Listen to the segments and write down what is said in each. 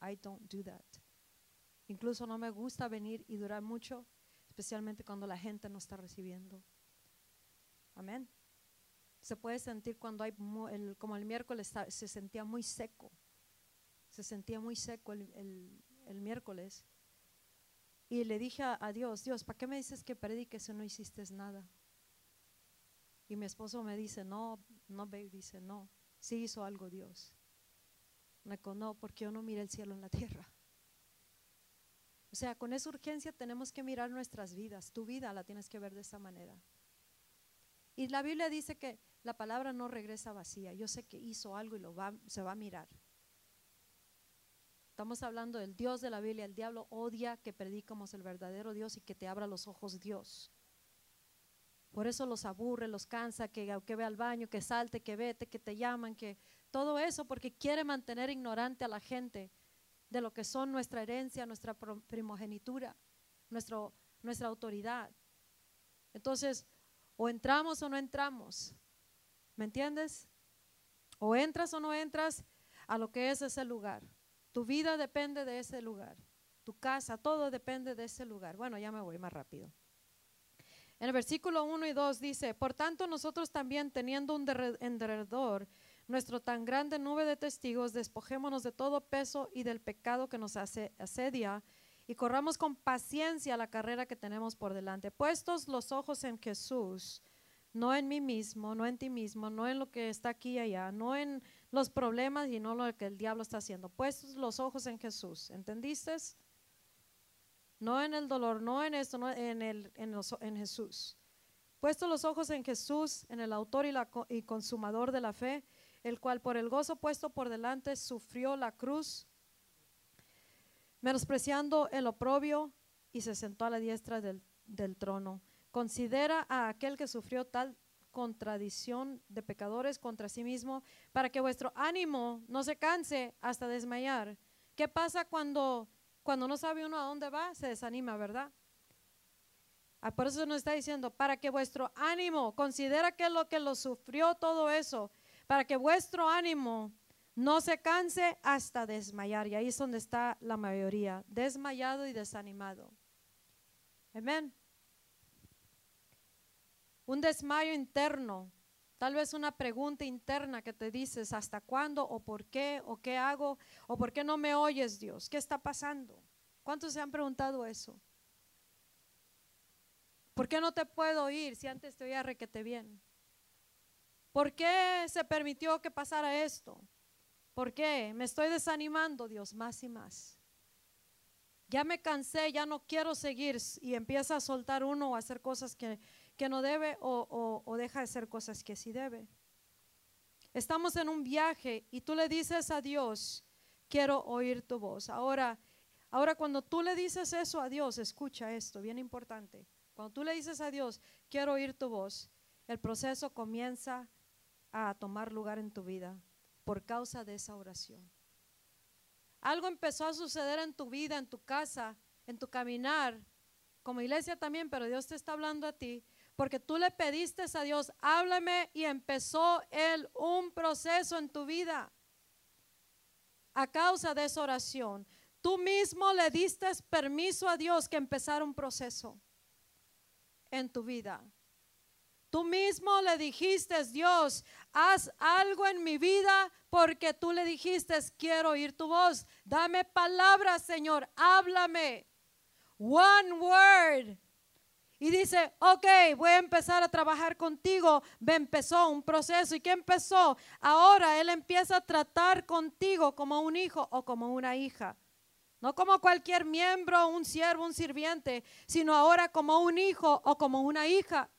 I don't do that. Incluso no me gusta venir y durar mucho, especialmente cuando la gente no está recibiendo. Amén. Se puede sentir cuando hay, como el miércoles se sentía muy seco, se sentía muy seco el, miércoles. Y le dije a, Dios, Dios, ¿para qué me dices que prediques si no hiciste nada? Y mi esposo me dice, no, no, babe, dice, no, sí hizo algo Dios. No, porque yo no miré el cielo en la tierra. O sea, con esa urgencia tenemos que mirar nuestras vidas. Tu vida la tienes que ver de esa manera. Y la Biblia dice que la palabra no regresa vacía. Yo sé que hizo algo y lo va, se va a mirar. Estamos hablando del Dios de la Biblia. El diablo odia que predicamos el verdadero Dios y que te abra los ojos Dios. Por eso los aburre, los cansa, que, que ve al baño, que salte, que vete, que te llaman, que todo eso porque quiere mantener ignorante a la gente de lo que son nuestra herencia, nuestra primogenitura, nuestro, nuestra autoridad. Entonces, o entramos o no entramos. ¿Me entiendes? O entras o no entras a lo que es ese lugar. Tu vida depende de ese lugar. Tu casa, todo depende de ese lugar. Bueno, ya me voy más rápido. En el versículo 1 y 2 dice, por tanto nosotros también teniendo un derredor nuestro tan grande nube de testigos, despojémonos de todo peso y del pecado que nos hace, asedia y corramos con paciencia la carrera que tenemos por delante. Puestos los ojos en Jesús, no en mí mismo, no en ti mismo, no en lo que está aquí y allá, no en los problemas y no lo que el diablo está haciendo. Puestos los ojos en Jesús, ¿entendiste? no en el dolor, no en esto, no en, el, en, Jesús. Puesto los ojos en Jesús, en el autor y, la, y consumador de la fe, el cual por el gozo puesto por delante sufrió la cruz, menospreciando el oprobio y se sentó a la diestra del, del trono. Considera a aquel que sufrió tal contradicción de pecadores contra sí mismo, para que vuestro ánimo no se canse hasta desmayar. ¿Qué pasa cuando cuando no sabe uno a dónde va, se desanima, ¿verdad? Ah, por eso nos está diciendo, para que vuestro ánimo, considera que lo que lo sufrió todo eso, para que vuestro ánimo no se canse hasta desmayar. Y ahí es donde está la mayoría, desmayado y desanimado. Amén. Un desmayo interno Tal vez una pregunta interna que te dices, ¿hasta cuándo? ¿O por qué? ¿O qué hago? ¿O por qué no me oyes, Dios? ¿Qué está pasando? ¿Cuántos se han preguntado eso? ¿Por qué no te puedo oír si antes te oía requete bien? ¿Por qué se permitió que pasara esto? ¿Por qué? Me estoy desanimando, Dios, más y más. Ya me cansé, ya no quiero seguir y empieza a soltar uno o a hacer cosas que, que no debe o, deja de hacer cosas que sí debe. Estamos en un viaje y tú le dices a Dios, quiero oír tu voz. Ahora, ahora cuando tú le dices eso a Dios, escucha esto, bien importante. Cuando tú le dices a Dios, quiero oír tu voz, el proceso comienza a tomar lugar en tu vida por causa de esa oración. Algo empezó a suceder en tu vida, en tu casa, en tu caminar, como iglesia también, pero Dios te está hablando a ti porque tú le pediste a Dios, háblame y empezó Él un proceso en tu vida a causa de esa oración. Tú mismo le diste permiso a Dios que empezara un proceso en tu vida. Tú mismo le dijiste, Dios, haz algo en mi vida porque tú le dijiste, quiero oír tu voz. Dame palabras, Señor, háblame. One word y dice, ok, voy a empezar a trabajar contigo. Empezó un proceso. ¿Y qué empezó? Ahora Él empieza a tratar contigo como un hijo o como una hija. No como cualquier miembro, un siervo, un sirviente, sino ahora como un hijo o como una hija.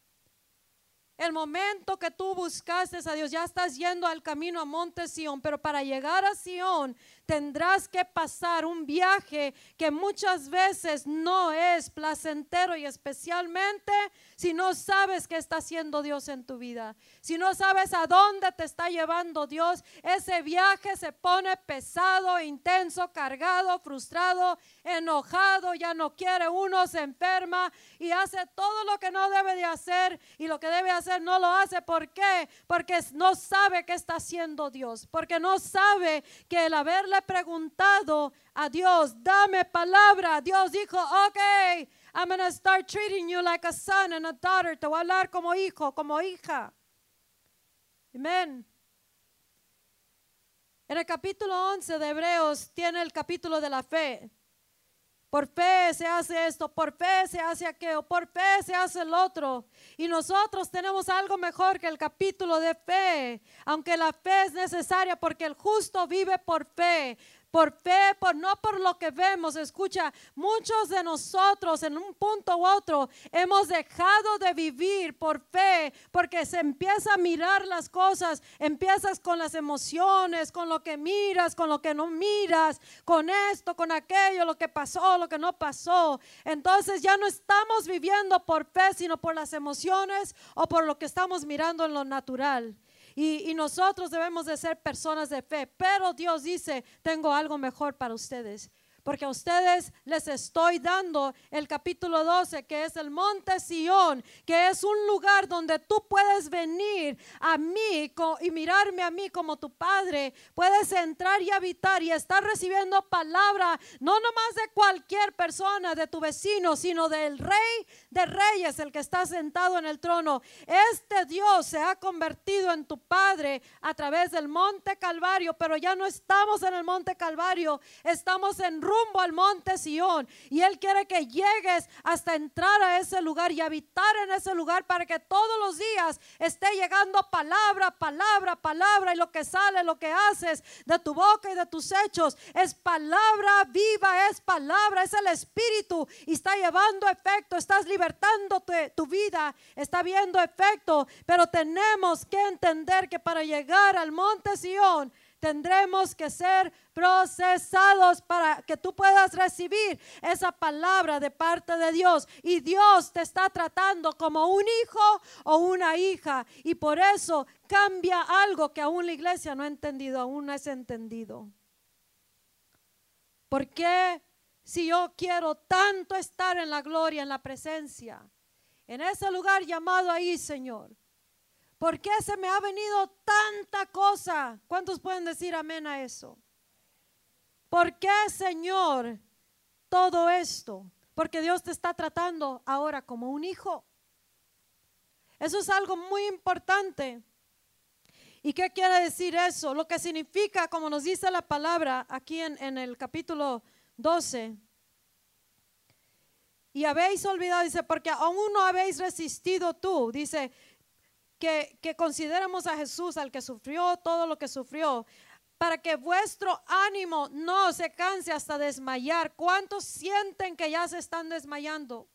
El momento que tú buscaste a Dios, ya estás yendo al camino a Monte Sión, pero para llegar a Sión tendrás que pasar un viaje que muchas veces no es placentero y especialmente si no sabes qué está haciendo Dios en tu vida. Si no sabes a dónde te está llevando Dios, ese viaje se pone pesado, intenso, cargado, frustrado, enojado, ya no quiere uno, se enferma y hace todo lo que no debe de hacer y lo que debe hacer no lo hace. ¿Por qué? Porque no sabe qué está haciendo Dios, porque no sabe que el haberle preguntado a Dios, dame palabra. Dios dijo, ok, I'm going to start treating you like a son and a daughter. Te voy a hablar como hijo, como hija. Amén. En el capítulo 11 de Hebreos tiene el capítulo de la fe. Por fe se hace esto, por fe se hace aquello, por fe se hace el otro. Y nosotros tenemos algo mejor que el capítulo de fe, aunque la fe es necesaria porque el justo vive por fe por fe, por no por lo que vemos. Escucha, muchos de nosotros en un punto u otro hemos dejado de vivir por fe porque se empieza a mirar las cosas, empiezas con las emociones, con lo que miras, con lo que no miras, con esto, con aquello, lo que pasó, lo que no pasó. Entonces ya no estamos viviendo por fe, sino por las emociones o por lo que estamos mirando en lo natural. Y, nosotros debemos de ser personas de fe. Pero Dios dice, tengo algo mejor para ustedes porque a ustedes les estoy dando el capítulo 12, que es el monte Sión, que es un lugar donde tú puedes venir a mí y mirarme a mí como tu padre. Puedes entrar y habitar y estar recibiendo palabra, no nomás de cualquier persona, de tu vecino, sino del rey de reyes, el que está sentado en el trono. Este Dios se ha convertido en tu padre a través del monte Calvario, pero ya no estamos en el monte Calvario, estamos en rumbo al monte Sión. Y Él quiere que llegues hasta entrar a ese lugar y habitar en ese lugar para que todos los días esté llegando palabra, palabra, palabra. Y lo que sale, lo que haces de tu boca y de tus hechos es palabra viva, es palabra, es el Espíritu y está llevando efecto. Estás libertando tu, tu vida, está viendo efecto. Pero tenemos que entender que para llegar al monte Sión, tendremos que ser procesados para que tú puedas recibir esa palabra de parte de Dios. Y Dios te está tratando como un hijo o una hija. Y por eso cambia algo que aún la iglesia no ha entendido, aún no es entendido. ¿Por qué si yo quiero tanto estar en la gloria, en la presencia, en ese lugar llamado ahí, Señor? ¿Por qué se me ha venido tanta cosa? ¿Cuántos pueden decir amén a eso? ¿Por qué, Señor, todo esto? Porque Dios te está tratando ahora como un hijo. Eso es algo muy importante. ¿Y qué quiere decir eso? Lo que significa, como nos dice la palabra aquí en, en el capítulo 12. Y habéis olvidado, dice, porque aún no habéis resistido tú. Dice, que, que consideremos a Jesús, al que sufrió todo lo que sufrió, para que vuestro ánimo no se canse hasta desmayar. ¿Cuántos sienten que ya se están desmayando?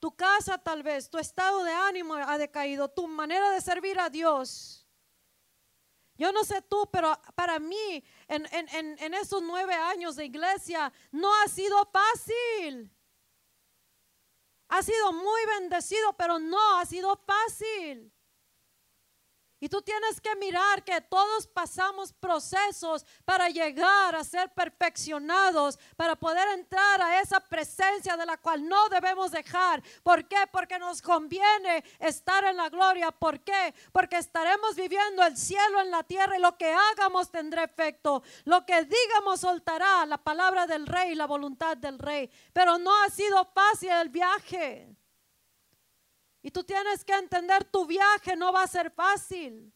Tu casa tal vez, tu estado de ánimo ha decaído, tu manera de servir a Dios. Yo no sé tú, pero para mí en, en, en, esos nueve años de iglesia no ha sido fácil. Ha sido muy bendecido, pero no ha sido fácil. Y tú tienes que mirar que todos pasamos procesos para llegar a ser perfeccionados, para poder entrar a esa presencia de la cual no debemos dejar. ¿Por qué? Porque nos conviene estar en la gloria. ¿Por qué? Porque estaremos viviendo el cielo en la tierra y lo que hagamos tendrá efecto. Lo que digamos soltará la palabra del rey, la voluntad del rey. Pero no ha sido fácil el viaje. Y tú tienes que entender, tu viaje no va a ser fácil.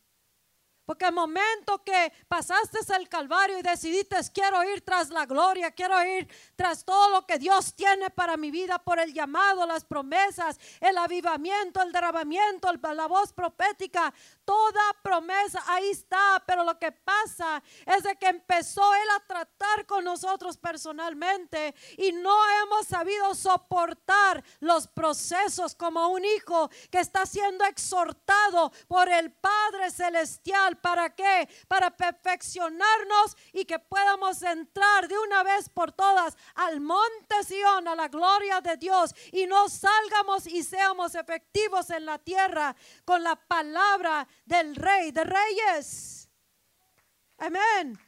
Porque el momento que pasaste el Calvario y decidiste, quiero ir tras la gloria, quiero ir tras todo lo que Dios tiene para mi vida, por el llamado, las promesas, el avivamiento, el derramamiento, la voz profética, toda promesa ahí está. Pero lo que pasa es de que empezó Él a tratar con nosotros personalmente y no hemos sabido soportar los procesos como un hijo que está siendo exhortado por el Padre Celestial ¿Para qué? Para perfeccionarnos y que podamos entrar de una vez por todas al monte Sion, a la gloria de Dios y no salgamos y seamos efectivos en la tierra con la palabra del Rey de Reyes. Amén.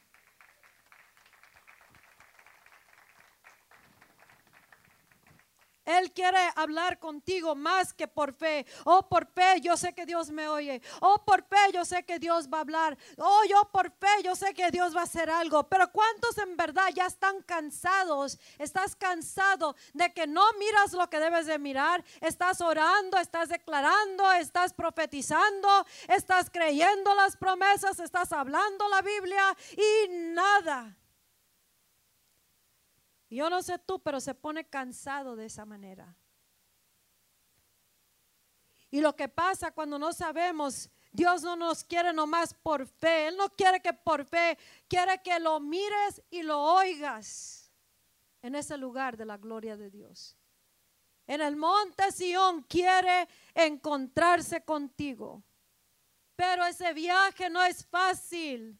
Él quiere hablar contigo más que por fe. Oh, por fe, yo sé que Dios me oye. Oh, por fe, yo sé que Dios va a hablar. Oh, yo por fe, yo sé que Dios va a hacer algo. Pero ¿cuántos en verdad ya están cansados? Estás cansado de que no miras lo que debes de mirar. Estás orando, estás declarando, estás profetizando, estás creyendo las promesas, estás hablando la Biblia y nada. Yo no sé tú, pero se pone cansado de esa manera. Y lo que pasa cuando no sabemos, Dios no nos quiere nomás por fe. Él no quiere que por fe, quiere que lo mires y lo oigas en ese lugar de la gloria de Dios. En el monte Sión quiere encontrarse contigo. Pero ese viaje no es fácil.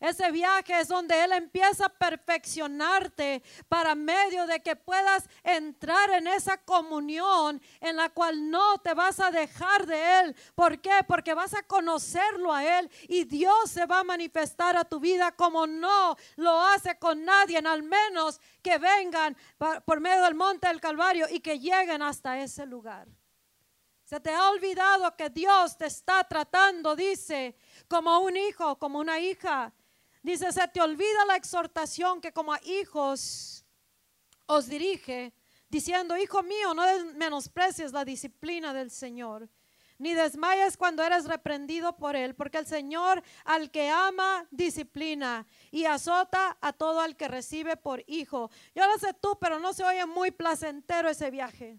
Ese viaje es donde Él empieza a perfeccionarte para medio de que puedas entrar en esa comunión en la cual no te vas a dejar de Él. ¿Por qué? Porque vas a conocerlo a Él y Dios se va a manifestar a tu vida como no lo hace con nadie, al menos que vengan por medio del monte del Calvario y que lleguen hasta ese lugar. Se te ha olvidado que Dios te está tratando, dice, como un hijo, como una hija. Dice, se te olvida la exhortación que como a hijos os dirige, diciendo, hijo mío, no menosprecies la disciplina del Señor, ni desmayes cuando eres reprendido por Él, porque el Señor al que ama, disciplina y azota a todo al que recibe por hijo. Yo lo sé tú, pero no se oye muy placentero ese viaje.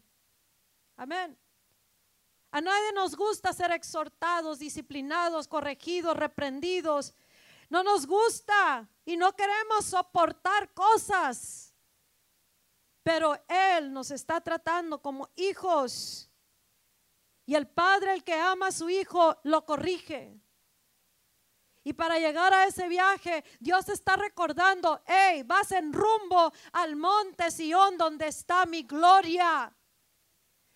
Amén. A nadie nos gusta ser exhortados, disciplinados, corregidos, reprendidos no nos gusta y no queremos soportar cosas. Pero Él nos está tratando como hijos. Y el padre, el que ama a su hijo, lo corrige. Y para llegar a ese viaje, Dios está recordando, hey, vas en rumbo al monte Sión donde está mi gloria.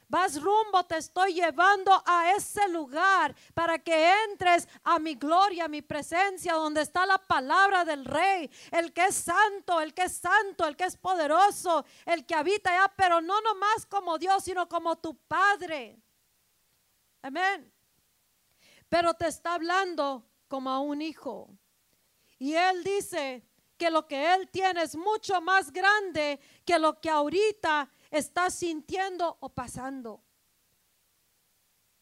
Vas rumbo, te estoy llevando a ese lugar para que entres a mi gloria, a mi presencia, donde está la palabra del rey, el que es santo, el que es santo, el que es poderoso, el que habita allá, pero no nomás como Dios, sino como tu Padre. Amén. Pero te está hablando como a un hijo. Y él dice que lo que él tiene es mucho más grande que lo que ahorita estás sintiendo o pasando.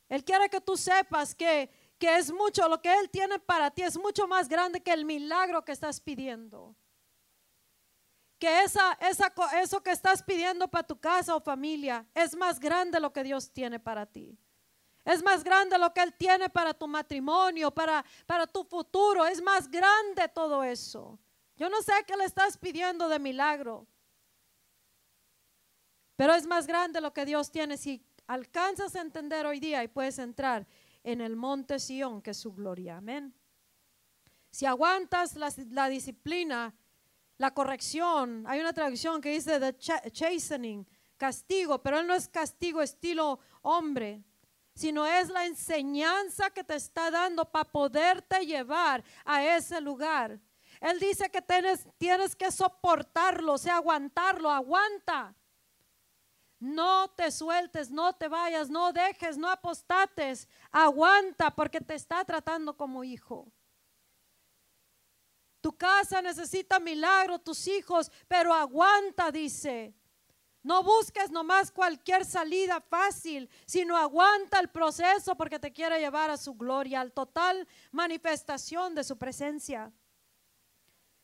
Él quiere que tú sepas que, que es mucho, lo que Él tiene para ti es mucho más grande que el milagro que estás pidiendo. Que esa, esa, eso que estás pidiendo para tu casa o familia es más grande lo que Dios tiene para ti. Es más grande lo que Él tiene para tu matrimonio, para, para tu futuro. Es más grande todo eso. Yo no sé qué le estás pidiendo de milagro. Pero es más grande lo que Dios tiene si alcanzas a entender hoy día y puedes entrar en el monte Sión, que es su gloria. Amén. Si aguantas la, disciplina, la corrección, hay una traducción que dice the chastening, castigo, pero él no es castigo estilo hombre, sino es la enseñanza que te está dando para poderte llevar a ese lugar. Él dice que tienes, tienes que soportarlo, o sea, aguantarlo, aguanta. No te sueltes, no te vayas, no dejes, no apostates. Aguanta porque te está tratando como hijo. Tu casa necesita milagro, tus hijos, pero aguanta, dice. No busques nomás cualquier salida fácil, sino aguanta el proceso porque te quiere llevar a su gloria, al total manifestación de su presencia.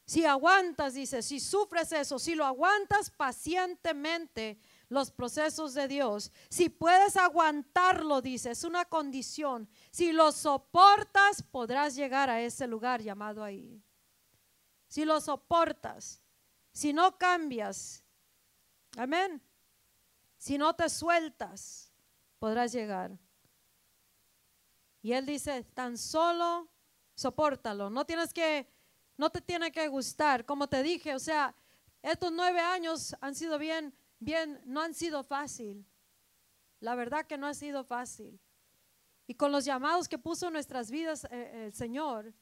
Si aguantas, dice, si sufres eso, si lo aguantas pacientemente, los procesos de Dios, si puedes aguantarlo, dice, es una condición. Si lo soportas, podrás llegar a ese lugar llamado ahí. Si lo soportas, si no cambias, amén. Si no te sueltas, podrás llegar. Y él dice, tan solo soportalo. No tienes que, no te tiene que gustar. Como te dije, o sea, estos nueve años han sido bien bien, no han sido fácil. La verdad que no ha sido fácil. Y con los llamados que puso en nuestras vidas eh, el Señor,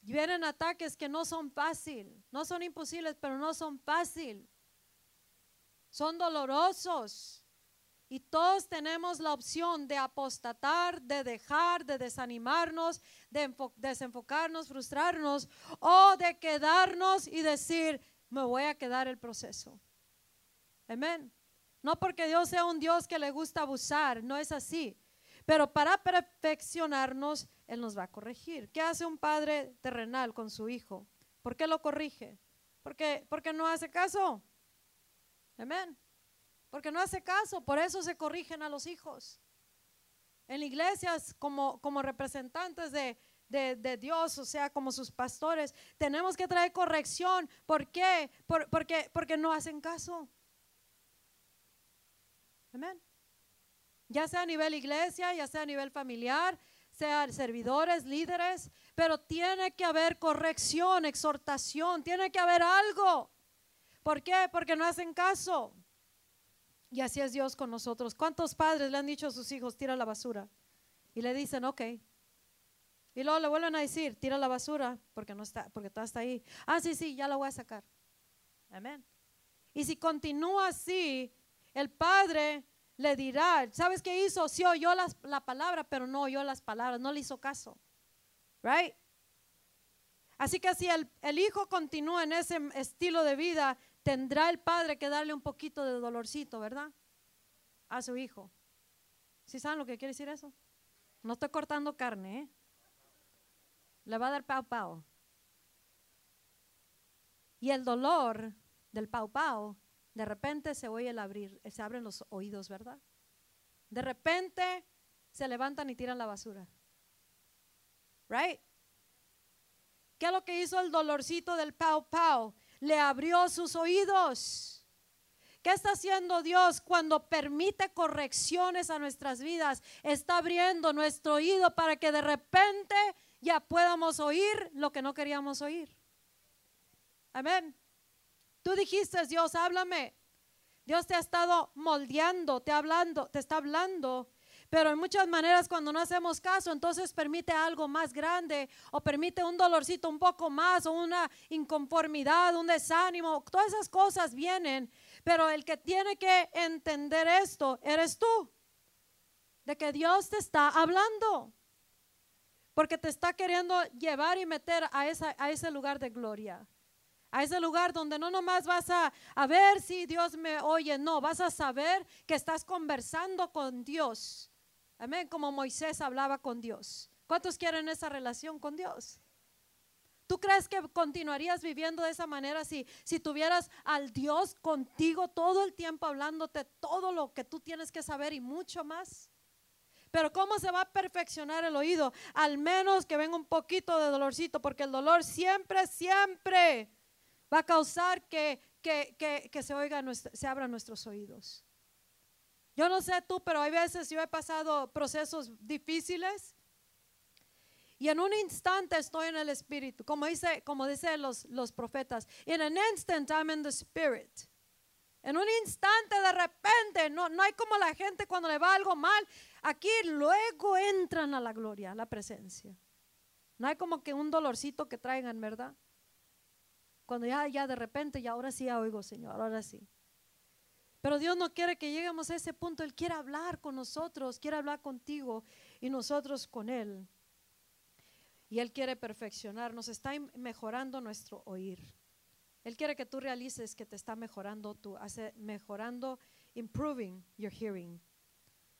vienen ataques que no son fácil, no son imposibles, pero no son fácil. son dolorosos. Y todos tenemos la opción de apostatar, de dejar, de desanimarnos, de desenfocarnos, frustrarnos o de quedarnos y decir, me voy a quedar el proceso. Amén. No porque Dios sea un Dios que le gusta abusar, no es así. Pero para perfeccionarnos, Él nos va a corregir. ¿Qué hace un padre terrenal con su hijo? ¿Por qué lo corrige? Porque, porque no hace caso. Amén. Porque no hace caso, por eso se corrigen a los hijos. En iglesias, como, como representantes de, de, Dios, o sea, como sus pastores, tenemos que traer corrección. ¿Por qué? porque, porque no hacen caso. Amén. Ya sea a nivel iglesia, ya sea a nivel familiar, sean servidores, líderes, pero tiene que haber corrección, exhortación, tiene que haber algo. ¿Por qué? Porque no hacen caso. Y así es Dios con nosotros. ¿Cuántos padres le han dicho a sus hijos, tira la basura? Y le dicen, ok. Y luego le vuelven a decir, tira la basura, porque no está, porque está hasta ahí. Ah, sí, sí, ya la voy a sacar. Amén. Y si continúa así, el padre le dirá, ¿sabes qué hizo? Sí oyó la palabra, pero no oyó las palabras, no le hizo caso. Right? Así que si el, el, hijo continúa en ese estilo de vida, tendrá el padre que darle un poquito de dolorcito, ¿verdad? A su hijo. ¿Sí saben lo que quiere decir eso? No estoy cortando carne, ¿eh? Le va a dar pau pau. Y el dolor del pau pau, de repente se oye el abrir, se abren los oídos, ¿verdad? De repente se levantan y tiran la basura. Right? ¿Qué es lo que hizo el dolorcito del pau pau? le abrió sus oídos. ¿Qué está haciendo Dios cuando permite correcciones a nuestras vidas? Está abriendo nuestro oído para que de repente ya podamos oír lo que no queríamos oír. Amén. Tú dijiste, Dios, háblame. Dios te ha estado moldeando, te hablando, te está hablando pero en muchas maneras cuando no hacemos caso, entonces permite algo más grande o permite un dolorcito un poco más o una inconformidad, un desánimo. Todas esas cosas vienen, pero el que tiene que entender esto eres tú. De que Dios te está hablando. Porque te está queriendo llevar y meter a, a ese lugar de gloria a ese lugar donde no nomás vas a, a, ver si Dios me oye, no, vas a saber que estás conversando con Dios. Amén, como Moisés hablaba con Dios. ¿Cuántos quieren esa relación con Dios? ¿Tú crees que continuarías viviendo de esa manera si, si tuvieras al Dios contigo todo el tiempo hablándote todo lo que tú tienes que saber y mucho más? Pero ¿cómo se va a perfeccionar el oído? Al menos que venga un poquito de dolorcito, porque el dolor siempre, siempre va a causar que, que, se, oiga, se abran nuestros oídos. Yo no sé tú, pero hay veces yo he pasado procesos difíciles y en un instante estoy en el espíritu, como dice, como dicen los, los profetas. In an instant I'm in the spirit. En un instante de repente, no, no hay como la gente cuando le va algo mal, aquí luego entran a la gloria, a la presencia. No hay como que un dolorcito que traigan, ¿verdad? Cuando ya, ya de repente, y ahora sí ya oigo, Señor, ahora sí. Pero Dios no quiere que lleguemos a ese punto. Él quiere hablar con nosotros, quiere hablar contigo y nosotros con Él. Y Él quiere perfeccionar, nos está mejorando nuestro oír. Él quiere que tú realices que te está mejorando tú, hace, mejorando, improving your hearing.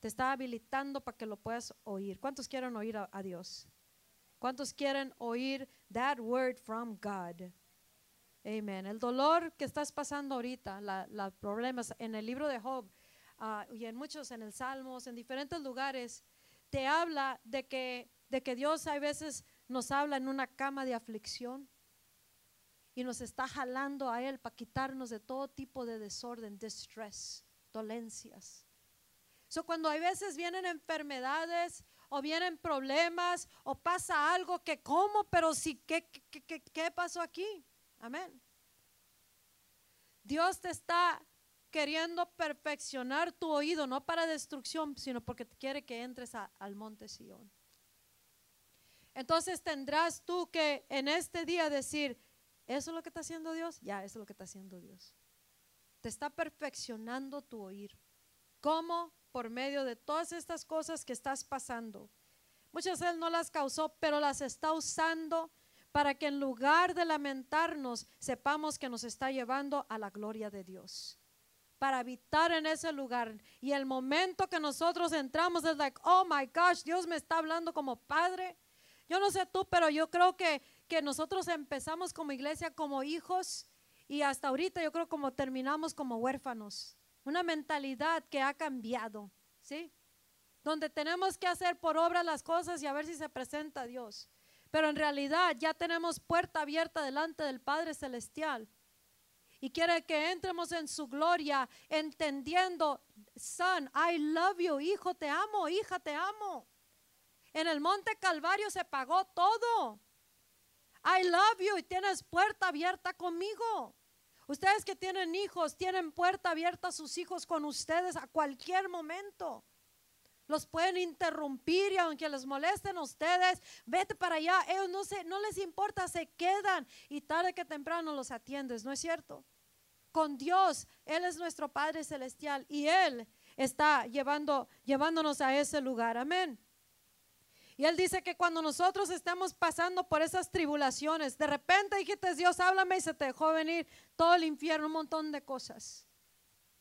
Te está habilitando para que lo puedas oír. ¿Cuántos quieren oír a, a Dios? ¿Cuántos quieren oír that word from God? Amén. El dolor que estás pasando ahorita, los problemas en el libro de Job ah, y en muchos, en el Salmos, en diferentes lugares, te habla de que, de que Dios a veces nos habla en una cama de aflicción y nos está jalando a Él para quitarnos de todo tipo de desorden, distress, dolencias. So, cuando hay veces vienen enfermedades o vienen problemas o pasa algo que como, pero sí, ¿qué, qué, qué, qué pasó aquí? Amén. Dios te está queriendo perfeccionar tu oído, no para destrucción, sino porque quiere que entres al monte Sion. Entonces tendrás tú que en este día decir, ¿eso es lo que está haciendo Dios? Ya, eso es lo que está haciendo Dios. te está perfeccionando tu oír. ¿Cómo? Por medio de todas estas cosas que estás pasando. Muchas Él no las causó, pero las está usando para que en lugar de lamentarnos, sepamos que nos está llevando a la gloria de Dios para habitar en ese lugar. Y el momento que nosotros entramos es like, oh my gosh, Dios me está hablando como padre. Yo no sé tú, pero yo creo que, que nosotros empezamos como iglesia como hijos y hasta ahorita yo creo como terminamos como huérfanos. Una mentalidad que ha cambiado, ¿sí? Donde tenemos que hacer por obra las cosas y a ver si se presenta Dios. Pero en realidad ya tenemos puerta abierta delante del Padre Celestial y quiere que entremos en su gloria entendiendo, son, I love you, hijo, te amo, hija, te amo. En el monte Calvario se pagó todo. I love you y tienes puerta abierta conmigo. Ustedes que tienen hijos, tienen puerta abierta a sus hijos con ustedes a cualquier momento. Los pueden interrumpir y aunque les molesten a ustedes, vete para allá. Ellos no, se, no les importa, se quedan y tarde que temprano los atiendes, ¿no es cierto? Con Dios, Él es nuestro Padre Celestial y Él está llevando, llevándonos a ese lugar. Amén. Y Él dice que cuando nosotros estamos pasando por esas tribulaciones, de repente dijiste, Dios, háblame y se te dejó venir todo el infierno, un montón de cosas.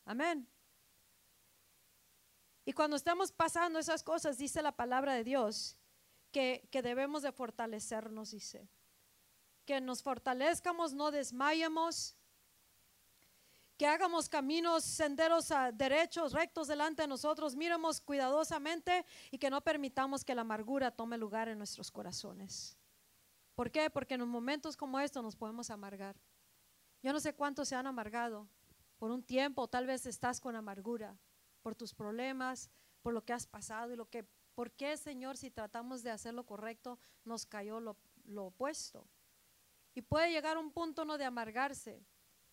Amén. Y cuando estamos pasando esas cosas, dice la palabra de Dios, que, debemos de fortalecernos, dice. Que nos fortalezcamos, no desmayemos, que hagamos caminos, senderos a derechos, rectos delante de nosotros, miremos cuidadosamente y que no permitamos que la amargura tome lugar en nuestros corazones. ¿Por qué? Porque en momentos como estos nos podemos amargar. Yo no sé cuántos se han amargado por un tiempo, tal vez estás con amargura por tus problemas, por lo que has pasado y lo que, ¿por qué, Señor, si tratamos de hacer lo correcto, nos cayó lo, opuesto? Y puede llegar un punto no de amargarse.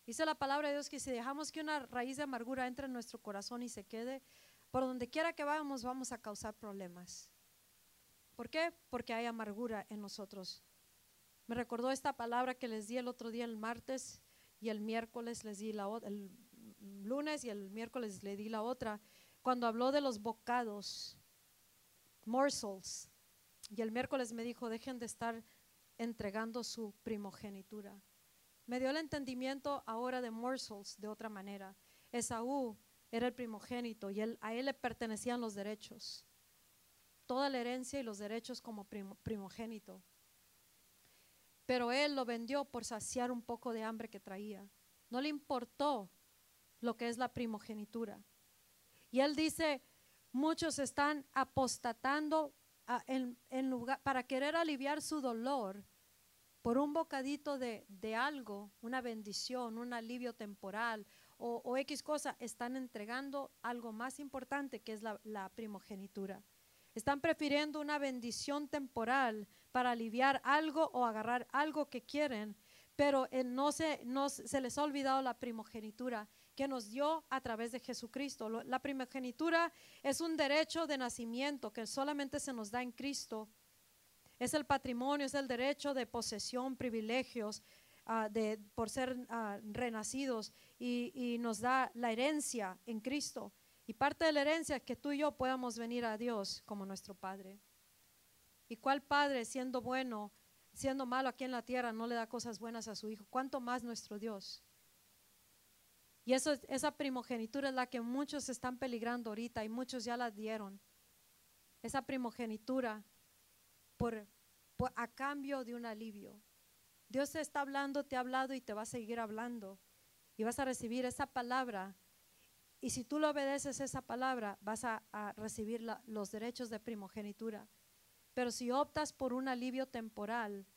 Dice la palabra de Dios que si dejamos que una raíz de amargura entre en nuestro corazón y se quede, por donde quiera que vayamos vamos a causar problemas. ¿Por qué? Porque hay amargura en nosotros. Me recordó esta palabra que les di el otro día, el martes, y el miércoles les di la el lunes y el miércoles le di la otra, cuando habló de los bocados, morsels, y el miércoles me dijo, dejen de estar entregando su primogenitura. Me dio el entendimiento ahora de morsels de otra manera. Esaú era el primogénito y a él le pertenecían los derechos, toda la herencia y los derechos como primogénito. Pero él lo vendió por saciar un poco de hambre que traía. No le importó lo que es la primogenitura. Y él dice, muchos están apostatando lugar, para querer aliviar su dolor por un bocadito de, algo, una bendición, un alivio temporal o, X cosa, están entregando algo más importante que es la, la primogenitura. Están prefiriendo una bendición temporal para aliviar algo o agarrar algo que quieren, pero eh, no, se, no se les ha olvidado la primogenitura que nos dio a través de Jesucristo. La primogenitura es un derecho de nacimiento que solamente se nos da en Cristo. Es el patrimonio, es el derecho de posesión, privilegios ah, de, por ser ah, renacidos y, y nos da la herencia en Cristo. Y parte de la herencia es que tú y yo podamos venir a Dios como nuestro Padre. ¿Y cuál Padre, siendo bueno, siendo malo aquí en la tierra, no le da cosas buenas a su Hijo? ¿Cuánto más nuestro Dios? Y eso, esa primogenitura es la que muchos están peligrando ahorita y muchos ya la dieron. Esa primogenitura por, a cambio de un alivio. Dios te está hablando, te ha hablado y te va a seguir hablando. Y vas a recibir esa palabra. Y si tú le obedeces esa palabra, vas a, recibir los derechos de primogenitura. Pero si optas por un alivio temporal,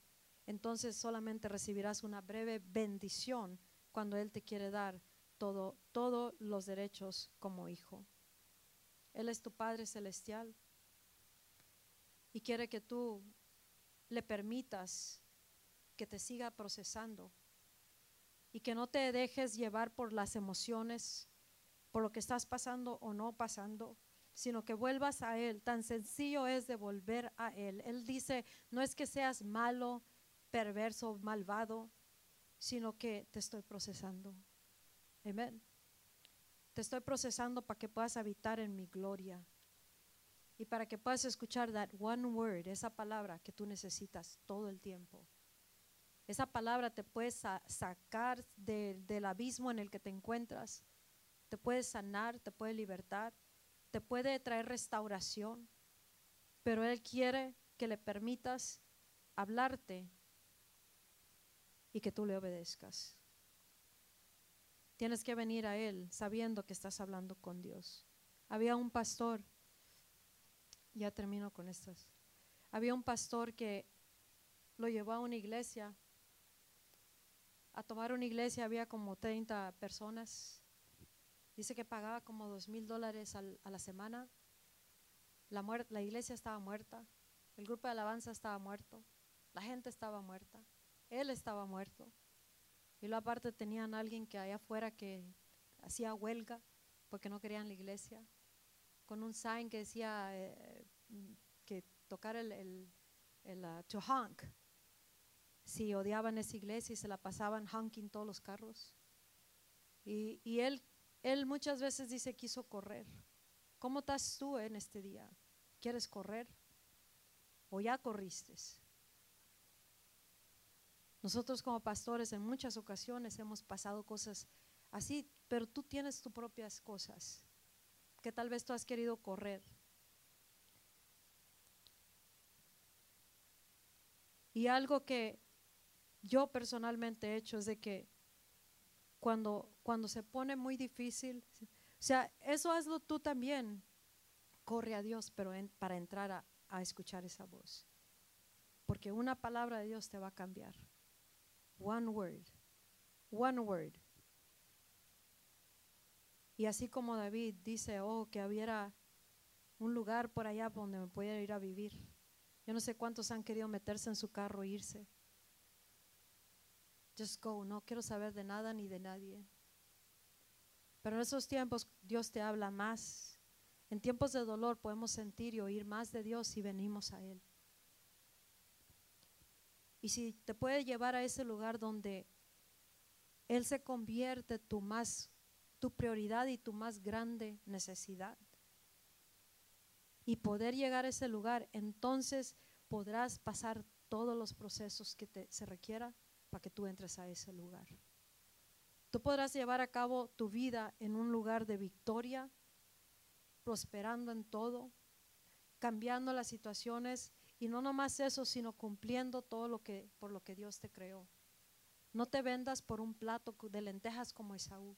entonces solamente recibirás una breve bendición cuando Él te quiere dar todo, todos los derechos como hijo. Él es tu Padre Celestial y quiere que tú le permitas que te siga procesando y que no te dejes llevar por las emociones, por lo que estás pasando o no pasando, sino que vuelvas a Él. Tan sencillo es de volver a Él. Él dice, no es que seas malo, perverso, malvado, sino que te estoy procesando. Amén. Te estoy procesando para que puedas habitar en mi gloria. Y para que puedas escuchar that one word, esa palabra que tú necesitas todo el tiempo. Esa palabra te puede sacar del abismo en el que te encuentras. Te puede sanar, te puede libertar, te puede traer restauración. Pero Él quiere que le permitas hablarte y que tú le obedezcas. Tienes que venir a Él sabiendo que estás hablando con Dios. Había un pastor, ya termino con estas, había un pastor que lo llevó a una iglesia, a tomar una iglesia había como 30 personas, dice que pagaba como dos mil dólares a la semana, la, la iglesia estaba muerta, el grupo de alabanza estaba muerto, la gente estaba muerta, él estaba muerto. Y luego aparte tenían alguien que allá afuera que hacía huelga porque no querían la iglesia, con un sign que decía eh, que tocar el, el, uh, to honk. Si odiaban esa iglesia y se la pasaban honking todos los carros. Y, y él, él muchas veces dice quiso correr. ¿Cómo estás tú en este día? ¿Quieres correr? ¿O ya corriste? Nosotros como pastores en muchas ocasiones hemos pasado cosas así, pero tú tienes tus propias cosas que tal vez tú has querido correr. Y algo que yo personalmente he hecho es de que cuando, cuando se pone muy difícil, o sea, eso hazlo tú también, corre a Dios, pero para entrar a, a escuchar esa voz. Porque una palabra de Dios te va a cambiar. One word. One word. Y así como David dice, oh, que hubiera un lugar por allá donde me pudiera ir a vivir. Yo no sé cuántos han querido meterse en su carro e irse. Just go, no quiero saber de nada ni de nadie. Pero en esos tiempos Dios te habla más. En tiempos de dolor podemos sentir y oír más de Dios si venimos a Él. Y si te puede llevar a ese lugar donde Él se convierte tu más, tu prioridad y tu más grande necesidad. Y poder llegar a ese lugar, entonces podrás pasar todos los procesos que te, se requiera para que tú entres a ese lugar. Tú podrás llevar a cabo tu vida en un lugar de victoria, prosperando en todo, cambiando las situaciones y no nomás eso, sino cumpliendo todo lo que por lo que Dios te creó. No te vendas por un plato de lentejas como Esaú.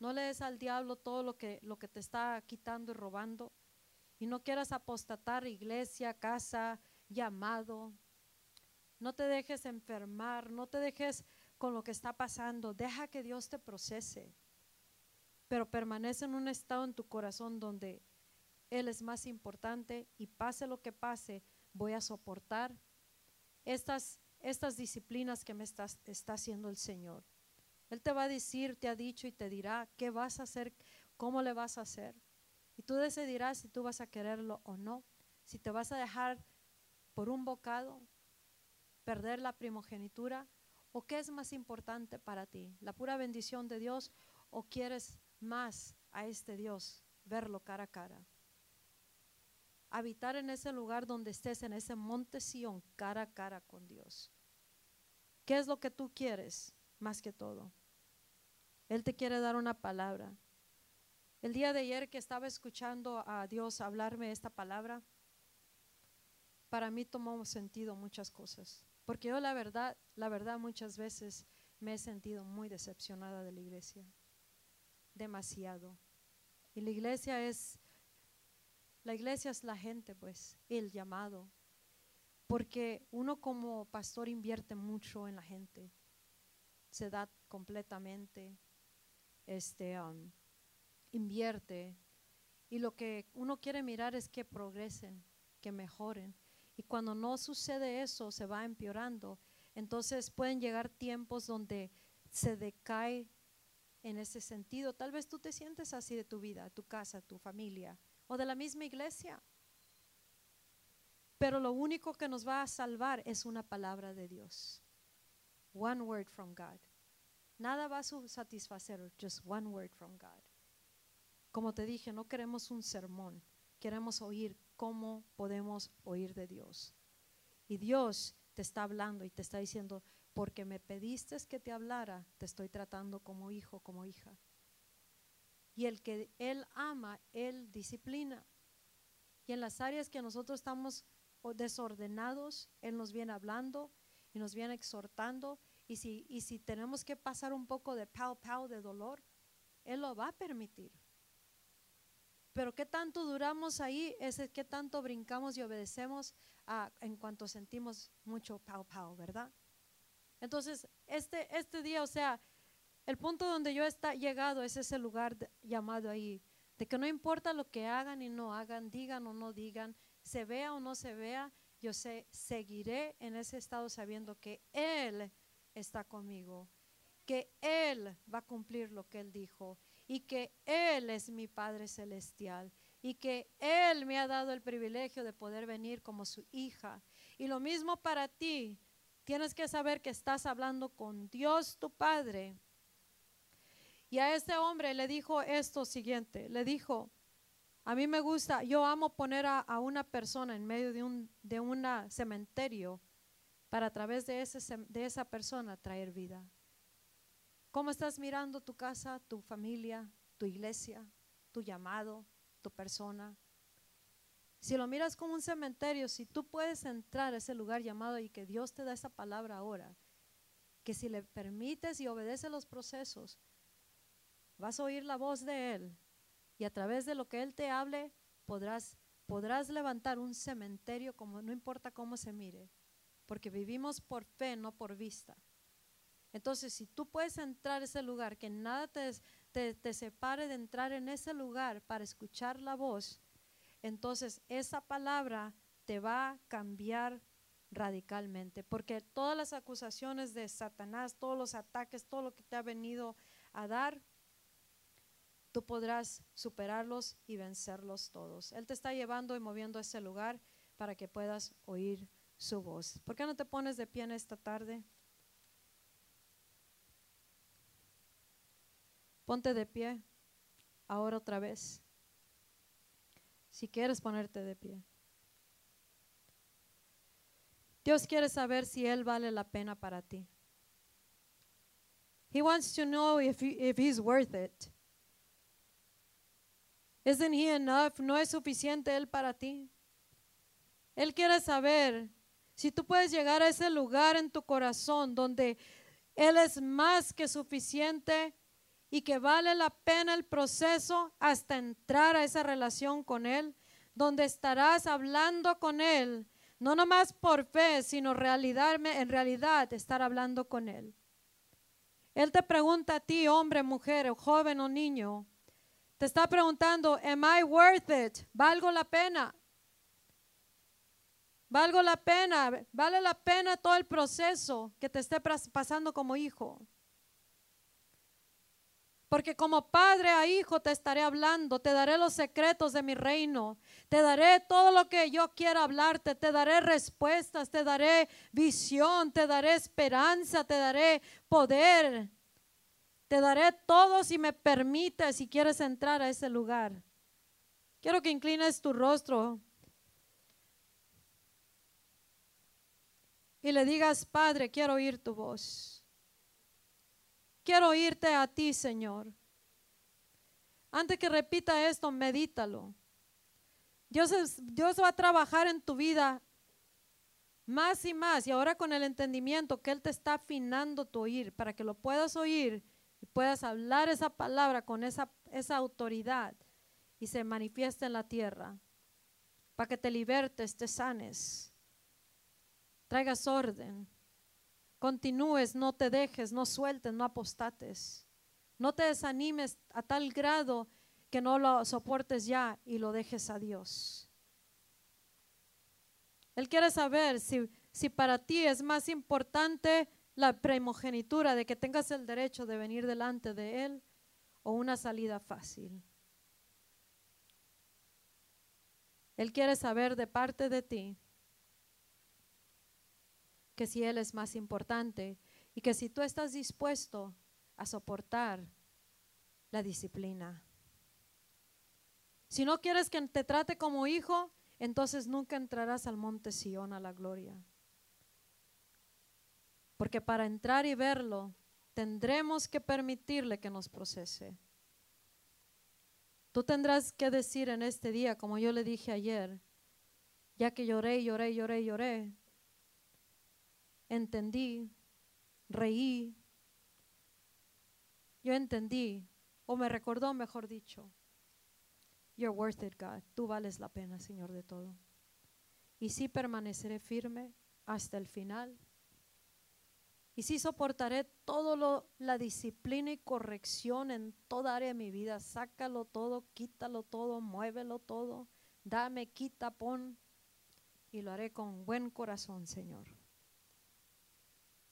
No le des al diablo todo lo que, lo que te está quitando y robando. Y no quieras apostatar iglesia, casa, llamado. No te dejes enfermar, no te dejes con lo que está pasando. Deja que Dios te procese. Pero permanece en un estado en tu corazón donde él es más importante y pase lo que pase, voy a soportar estas, estas disciplinas que me está, está haciendo el Señor. Él te va a decir, te ha dicho y te dirá qué vas a hacer, cómo le vas a hacer. Y tú decidirás si tú vas a quererlo o no. Si te vas a dejar por un bocado, perder la primogenitura, o qué es más importante para ti, la pura bendición de Dios, o quieres más a este Dios, verlo cara a cara habitar en ese lugar donde estés, en ese monte Sión, cara a cara con Dios. ¿Qué es lo que tú quieres más que todo? Él te quiere dar una palabra. El día de ayer que estaba escuchando a Dios hablarme esta palabra, para mí tomó sentido muchas cosas. Porque yo la verdad, la verdad muchas veces me he sentido muy decepcionada de la iglesia. Demasiado. Y la iglesia es la iglesia es la gente, pues, el llamado. Porque uno como pastor invierte mucho en la gente. Se da completamente, este, invierte. Y lo que uno quiere mirar es que progresen, que mejoren. Y cuando no sucede eso, se va empeorando. Entonces pueden llegar tiempos donde se decae en ese sentido. Tal vez tú te sientes así de tu vida, tu casa, tu familia o de la misma iglesia. Pero lo único que nos va a salvar es una palabra de Dios. One word from God. Nada va a satisfacer, just one word from God. Como te dije, no queremos un sermón, queremos oír cómo podemos oír de Dios. Y Dios te está hablando y te está diciendo, porque me pediste que te hablara, te estoy tratando como hijo, como hija. Y el que Él ama, Él disciplina. Y en las áreas que nosotros estamos desordenados, Él nos viene hablando y nos viene exhortando. Y si, y si tenemos que pasar un poco de pau pau de dolor, Él lo va a permitir. Pero qué tanto duramos ahí es qué tanto brincamos y obedecemos en cuanto sentimos mucho pau pau, ¿verdad? Entonces, este, este día, o sea, el punto donde yo he llegado es ese lugar llamado ahí, de que no importa lo que hagan y no hagan, digan o no digan, se vea o no se vea, yo sé, seguiré en ese estado sabiendo que Él está conmigo, que Él va a cumplir lo que Él dijo y que Él es mi Padre Celestial y que Él me ha dado el privilegio de poder venir como su hija. Y lo mismo para ti, tienes que saber que estás hablando con Dios tu Padre. Y a este hombre le dijo esto siguiente, le dijo, a mí me gusta, yo amo poner a, una persona en medio de un de cementerio para a través de, ese, de esa persona traer vida. ¿Cómo estás mirando tu casa, tu familia, tu iglesia, tu llamado, tu persona? Si lo miras como un cementerio, si tú puedes entrar a ese lugar llamado y que Dios te da esa palabra ahora, que si le permites y obedeces los procesos, vas a oír la voz de Él y a través de lo que Él te hable podrás, podrás levantar un cementerio como no importa cómo se mire, porque vivimos por fe, no por vista. Entonces, si tú puedes entrar a ese lugar, que nada te, te, separe de entrar en ese lugar para escuchar la voz, entonces esa palabra te va a cambiar radicalmente, porque todas las acusaciones de Satanás, todos los ataques, todo lo que te ha venido a dar, tú podrás superarlos y vencerlos todos. Él te está llevando y moviendo a ese lugar para que puedas oír su voz. ¿Por qué no te pones de pie en esta tarde? Ponte de pie ahora otra vez. Si quieres ponerte de pie. Dios quiere saber si Él vale la pena para ti. He wants to know if, if He's worth it. Isn't He enough? ¿No es suficiente Él para ti? Él quiere saber si tú puedes llegar a ese lugar en tu corazón donde Él es más que suficiente y que vale la pena el proceso hasta entrar a esa relación con Él, donde estarás hablando con Él, no nomás por fe, sino realidad, en realidad estar hablando con Él. Él te pregunta a ti, hombre, mujer, joven o niño, te está preguntando, ¿am I worth it? ¿Valgo la pena? ¿Valgo la pena? ¿Vale la pena todo el proceso que te esté pasando como hijo? Porque como padre a hijo te estaré hablando, te daré los secretos de mi reino, te daré todo lo que yo quiera hablarte, te daré respuestas, te daré visión, te daré esperanza, te daré poder, te daré todo si me permites, si quieres entrar a ese lugar. Quiero que inclines tu rostro y le digas, Padre, quiero oír tu voz. Quiero oírte a ti, Señor. Antes que repita esto, medítalo. Dios, Dios va a trabajar en tu vida más y más. Y ahora con el entendimiento que Él te está afinando tu oír para que lo puedas oír y puedas hablar esa palabra con esa, esa autoridad y se manifieste en la tierra. Para que te libertes, te sanes, traigas orden continúes, no te dejes, no sueltes, no apostates. No te desanimes a tal grado que no lo soportes ya y lo dejes a Dios. Él quiere saber si, si para ti es más importante la primogenitura de que tengas el derecho de venir delante de Él o una salida fácil. Él quiere saber de parte de ti que si Él es más importante y que si tú estás dispuesto a soportar la disciplina. Si no quieres que te trate como hijo, entonces nunca entrarás al monte Sión a la gloria. Porque para entrar y verlo, tendremos que permitirle que nos procese. Tú tendrás que decir en este día, como yo le dije ayer, ya que lloré, lloré, lloré, lloré, entendí, reí, yo entendí, o me recordó, mejor dicho, You're worth it, God. Tú vales la pena, Señor, de todo. Y sí permaneceré firme hasta el final. Y sí soportaré todo lo, la disciplina y corrección en toda área de mi vida. Sácalo todo, quítalo todo, muévelo todo. Dame, quita, pon. Y lo haré con buen corazón, Señor.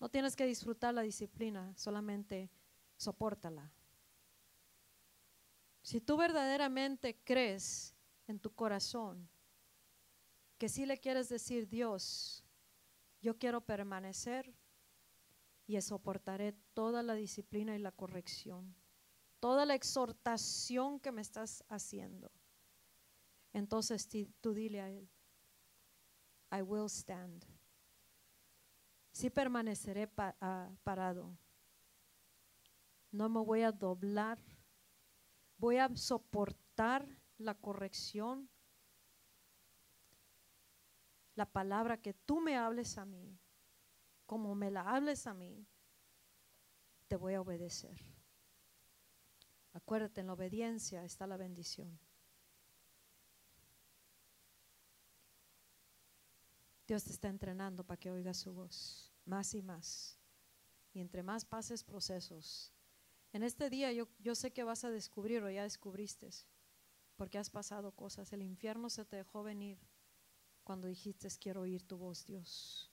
No tienes que disfrutar la disciplina, solamente sopórtala. Si tú verdaderamente crees en tu corazón que si le quieres decir, Dios, yo quiero permanecer y soportaré toda la disciplina y la corrección, toda la exhortación que me estás haciendo, entonces tú dile a Él, I will stand. Si permaneceré ah, parado, no me voy a doblar voy a soportar la corrección, la palabra que tú me hables a mí, como me la hables a mí, te voy a obedecer. Acuérdate, en la obediencia está la bendición. Dios te está entrenando para que oigas su voz más y más. Y entre más pases procesos, en este día yo, yo sé que vas a descubrir o ya descubriste, porque has pasado cosas. El infierno se te dejó venir cuando dijiste quiero oír tu voz, Dios.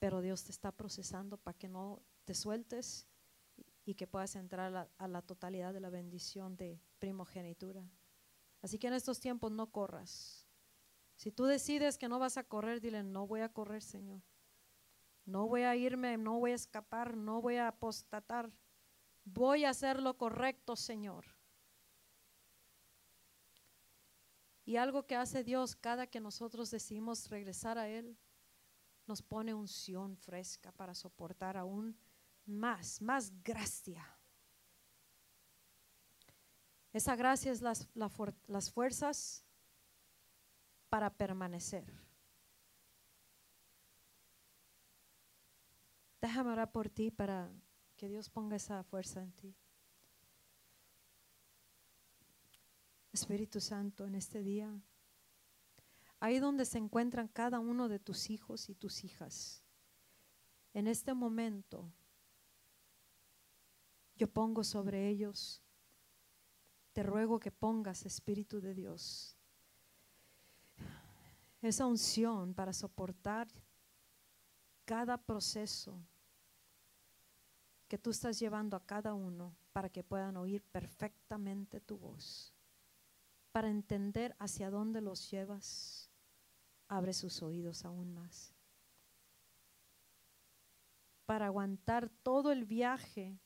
Pero Dios te está procesando para que no te sueltes y que puedas entrar a la, a la totalidad de la bendición de primogenitura. Así que en estos tiempos no corras. Si tú decides que no vas a correr, dile, no voy a correr, Señor. No voy a irme, no voy a escapar, no voy a apostatar. Voy a hacer lo correcto, Señor. Y algo que hace Dios cada que nosotros decidimos regresar a Él, nos pone unción fresca para soportar aún más, más gracia. Esa gracia es las, las fuerzas para permanecer. Déjame orar por ti para que Dios ponga esa fuerza en ti. Espíritu Santo, en este día, ahí donde se encuentran cada uno de tus hijos y tus hijas, en este momento, yo pongo sobre ellos, te ruego que pongas, Espíritu de Dios, esa unción para soportar cada proceso que tú estás llevando a cada uno para que puedan oír perfectamente tu voz, para entender hacia dónde los llevas, abre sus oídos aún más, para aguantar todo el viaje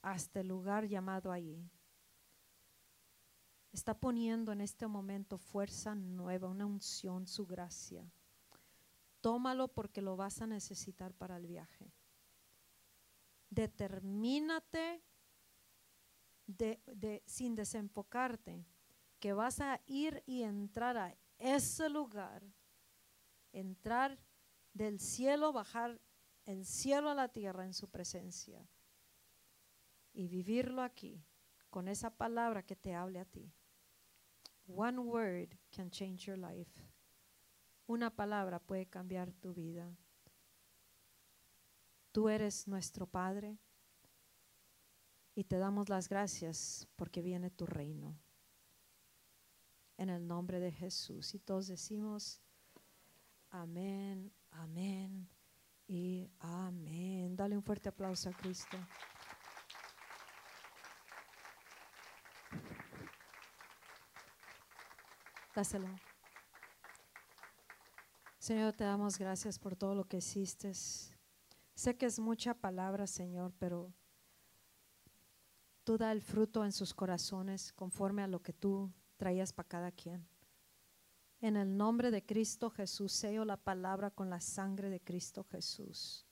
hasta el lugar llamado allí. Está poniendo en este momento fuerza nueva, una unción, su gracia tómalo porque lo vas a necesitar para el viaje. Determínate de, sin desenfocarte que vas a ir y entrar a ese lugar, entrar del cielo, bajar el cielo a la tierra en su presencia y vivirlo aquí con esa palabra que te hable a ti. One word can change your life. Una palabra puede cambiar tu vida. Tú eres nuestro Padre y te damos las gracias porque viene tu reino. En el nombre de Jesús. Y todos decimos, amén, amén y amén. Dale un fuerte aplauso a Cristo. Dáselo. Señor, te damos gracias por todo lo que hiciste. Sé que es mucha palabra, Señor, pero tú da el fruto en sus corazones conforme a lo que tú traías para cada quien. En el nombre de Cristo Jesús, sello la palabra con la sangre de Cristo Jesús.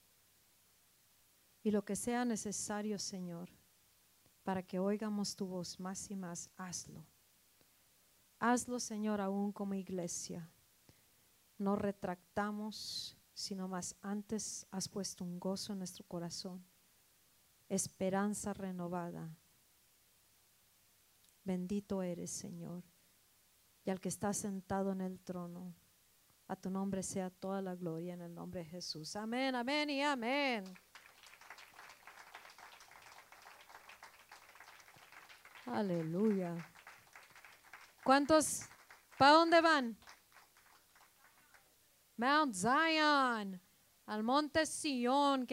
Y lo que sea necesario, Señor, para que oigamos tu voz más y más, hazlo. Hazlo, Señor, aún como iglesia. No retractamos, sino más antes has puesto un gozo en nuestro corazón, esperanza renovada. Bendito eres, Señor. Y al que está sentado en el trono, a tu nombre sea toda la gloria en el nombre de Jesús. Amén, amén y amén. Aleluya. ¿Cuántos? ¿Para dónde van? Mount Zion, al monte Sion, que